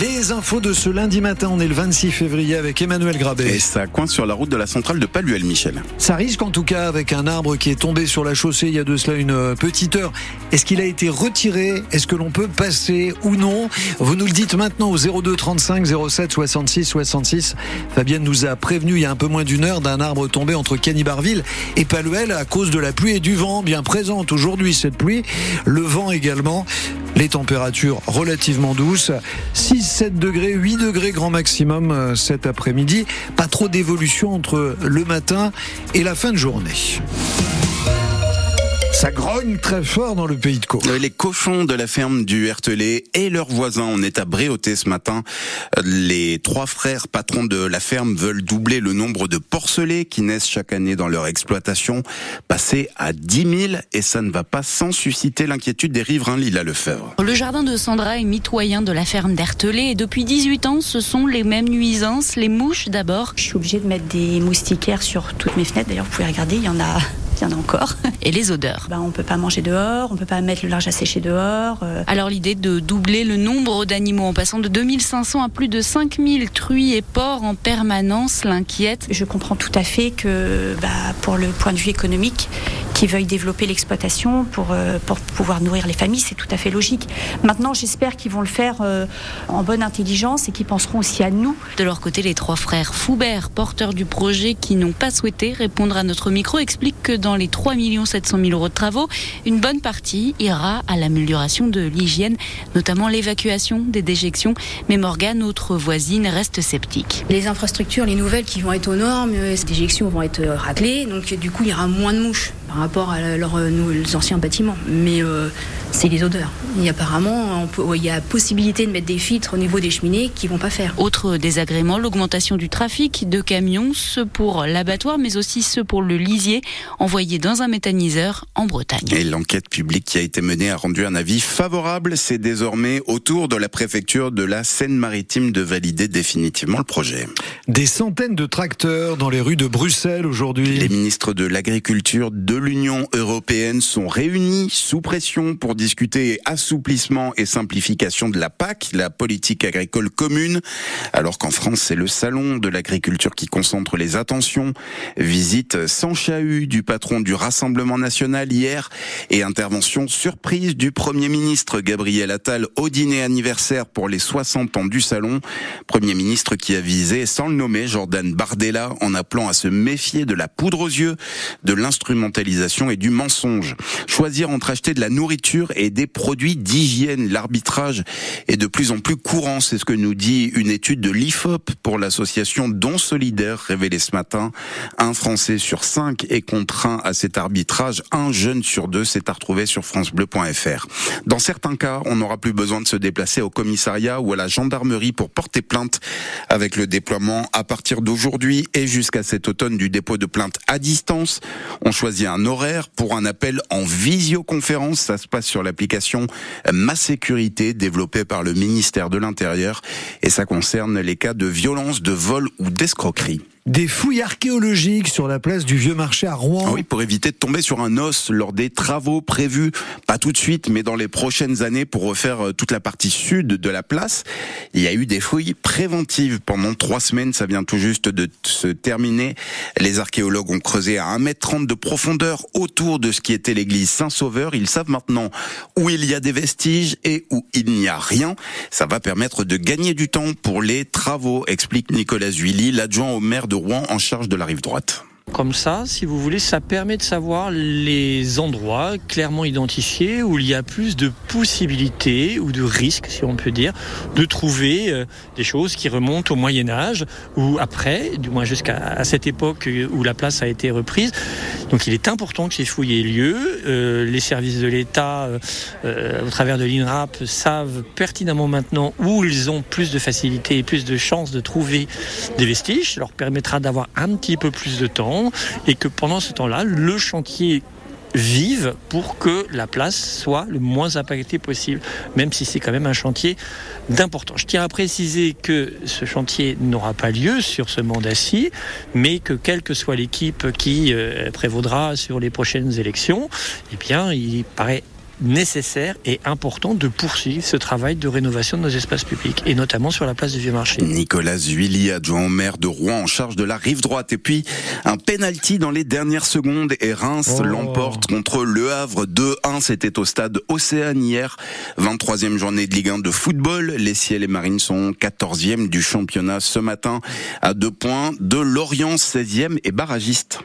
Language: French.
Les infos de ce lundi matin, on est le 26 février avec Emmanuel Grabé. Et ça coince sur la route de la centrale de Paluel, Michel. Ça risque en tout cas avec un arbre qui est tombé sur la chaussée il y a de cela une petite heure. Est-ce qu'il a été retiré? Est-ce que l'on peut passer ou non? Vous nous le dites maintenant au 02 35 07 66 66. Fabienne nous a prévenu il y a un peu moins d'une heure d'un arbre tombé entre Canibarville et Paluel à cause de la pluie et du vent bien présente aujourd'hui cette pluie. Le vent également. Les températures relativement douces. 6-7 degrés, 8 degrés grand maximum euh, cet après-midi. Pas trop d'évolution entre le matin et la fin de journée. Ça grogne très fort dans le pays de Caux. Les cochons de la ferme du Hertelet et leurs voisins, on est à Bréauté ce matin. Les trois frères patrons de la ferme veulent doubler le nombre de porcelets qui naissent chaque année dans leur exploitation, passer à 10 000 et ça ne va pas sans susciter l'inquiétude des riverains Lila Lefebvre. Le jardin de Sandra est mitoyen de la ferme d'Hertelet et depuis 18 ans, ce sont les mêmes nuisances, les mouches d'abord. Je suis obligée de mettre des moustiquaires sur toutes mes fenêtres. D'ailleurs, vous pouvez regarder, il y en a il y en a encore. Et les odeurs ben, On peut pas manger dehors, on peut pas mettre le large à sécher dehors. Euh. Alors l'idée de doubler le nombre d'animaux en passant de 2500 à plus de 5000 truies et porcs en permanence l'inquiète. Je comprends tout à fait que bah, pour le point de vue économique, qui veuillent développer l'exploitation pour, euh, pour pouvoir nourrir les familles, c'est tout à fait logique. Maintenant, j'espère qu'ils vont le faire euh, en bonne intelligence et qu'ils penseront aussi à nous. De leur côté, les trois frères Foubert, porteurs du projet qui n'ont pas souhaité répondre à notre micro, expliquent que dans les 3 700 000 euros de travaux, une bonne partie ira à l'amélioration de l'hygiène, notamment l'évacuation des déjections. Mais Morgane, notre voisine, reste sceptique. Les infrastructures, les nouvelles qui vont être aux normes, euh, ces déjections vont être raclées, donc du coup il y aura moins de mouches par rapport à leurs anciens bâtiments. Mais euh, c'est les odeurs. Et apparemment, il y a possibilité de mettre des filtres au niveau des cheminées qui vont pas faire. Autre désagrément, l'augmentation du trafic de camions, ceux pour l'abattoir, mais aussi ceux pour le lisier, envoyés dans un méthaniseur en Bretagne. Et l'enquête publique qui a été menée a rendu un avis favorable. C'est désormais au tour de la préfecture de la Seine-Maritime de valider définitivement le projet. Des centaines de tracteurs dans les rues de Bruxelles aujourd'hui. Les ministres de l'Agriculture de l'Union européenne sont réunis sous pression pour discuter assouplissement et simplification de la PAC, la politique agricole commune, alors qu'en France c'est le salon de l'agriculture qui concentre les attentions. Visite sans chahut du patron du Rassemblement national hier et intervention surprise du Premier ministre Gabriel Attal au dîner anniversaire pour les 60 ans du salon. Premier ministre qui a visé, sans le nommer, Jordan Bardella en appelant à se méfier de la poudre aux yeux, de l'instrumentalisation et du mensonge. Choisir entre acheter de la nourriture et des produits d'hygiène. L'arbitrage est de plus en plus courant, c'est ce que nous dit une étude de l'IFOP pour l'association Don Solidaire révélée ce matin. Un Français sur cinq est contraint à cet arbitrage, un jeune sur deux s'est à retrouver sur francebleu.fr. Dans certains cas, on n'aura plus besoin de se déplacer au commissariat ou à la gendarmerie pour porter plainte avec le déploiement à partir d'aujourd'hui et jusqu'à cet automne du dépôt de plainte à distance. On choisit un horaire pour un appel en visioconférence, ça se passe sur l'application Ma Sécurité développée par le ministère de l'Intérieur. Et ça concerne les cas de violence, de vol ou d'escroquerie des fouilles archéologiques sur la place du Vieux Marché à Rouen. Ah oui, pour éviter de tomber sur un os lors des travaux prévus, pas tout de suite, mais dans les prochaines années pour refaire euh, toute la partie sud de la place. Il y a eu des fouilles préventives pendant trois semaines, ça vient tout juste de se terminer. Les archéologues ont creusé à 1m30 de profondeur autour de ce qui était l'église Saint-Sauveur. Ils savent maintenant où il y a des vestiges et où il n'y a rien. Ça va permettre de gagner du temps pour les travaux, explique Nicolas Zuilly, l'adjoint au maire de Rouen en charge de la rive droite. Comme ça, si vous voulez, ça permet de savoir les endroits clairement identifiés où il y a plus de possibilités ou de risques, si on peut dire, de trouver euh, des choses qui remontent au Moyen Âge ou après, du moins jusqu'à cette époque où la place a été reprise. Donc il est important que ces fouilles aient lieu. Euh, les services de l'État, euh, au travers de l'INRAP, savent pertinemment maintenant où ils ont plus de facilité et plus de chances de trouver des vestiges. Ça leur permettra d'avoir un petit peu plus de temps et que pendant ce temps-là, le chantier vive pour que la place soit le moins impactée possible, même si c'est quand même un chantier d'importance. Je tiens à préciser que ce chantier n'aura pas lieu sur ce mandat-ci, mais que quelle que soit l'équipe qui euh, prévaudra sur les prochaines élections, eh bien, il paraît nécessaire et important de poursuivre ce travail de rénovation de nos espaces publics, et notamment sur la place du Vieux-Marché. Nicolas Zuilly, adjoint au maire de Rouen en charge de la rive droite. Et puis, un penalty dans les dernières secondes et Reims Oh. l'emporte contre Le Havre 2-1. C'était au stade Océane hier. 23e journée de Ligue 1 de football. Les Ciels et Marines sont 14e du championnat ce matin à deux points de Lorient 16e et barragiste.